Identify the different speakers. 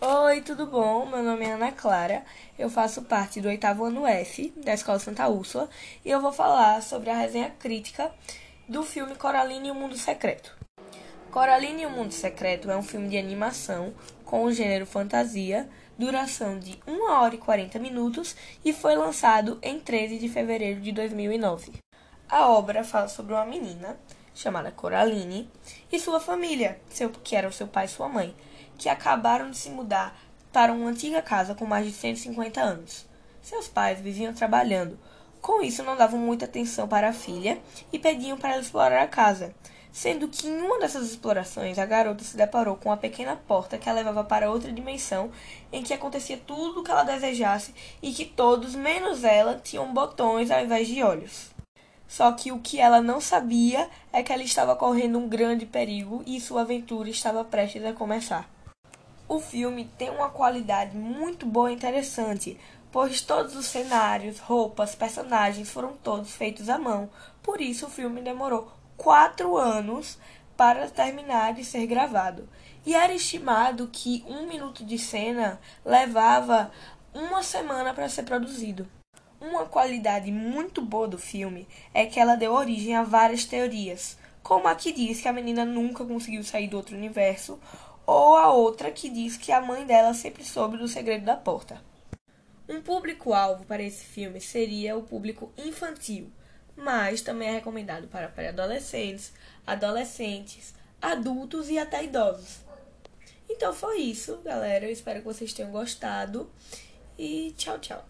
Speaker 1: Oi, tudo bom? Meu nome é Ana Clara, eu faço parte do oitavo ano F da Escola Santa Úrsula e eu vou falar sobre a resenha crítica do filme Coraline e o Mundo Secreto. Coraline e o Mundo Secreto é um filme de animação com o gênero fantasia, duração de 1 hora e 40 minutos e foi lançado em 13 de fevereiro de 2009. A obra fala sobre uma menina chamada Coraline e sua família, seu, que eram seu pai e sua mãe, que acabaram de se mudar para uma antiga casa com mais de 150 anos. Seus pais viviam trabalhando. Com isso, não davam muita atenção para a filha e pediam para ela explorar a casa, sendo que em uma dessas explorações a garota se deparou com uma pequena porta que a levava para outra dimensão em que acontecia tudo o que ela desejasse e que todos, menos ela, tinham botões ao invés de olhos. Só que o que ela não sabia é que ela estava correndo um grande perigo e sua aventura estava prestes a começar. O filme tem uma qualidade muito boa e interessante, pois todos os cenários, roupas, personagens foram todos feitos à mão. Por isso, o filme demorou quatro anos para terminar de ser gravado. E era estimado que um minuto de cena levava uma semana para ser produzido. Uma qualidade muito boa do filme é que ela deu origem a várias teorias, como a que diz que a menina nunca conseguiu sair do outro universo, ou a outra que diz que a mãe dela sempre soube do segredo da porta. Um público-alvo para esse filme seria o público infantil, mas também é recomendado para pré-adolescentes, adolescentes, adultos e até idosos. Então foi isso, galera. Eu espero que vocês tenham gostado e tchau, tchau.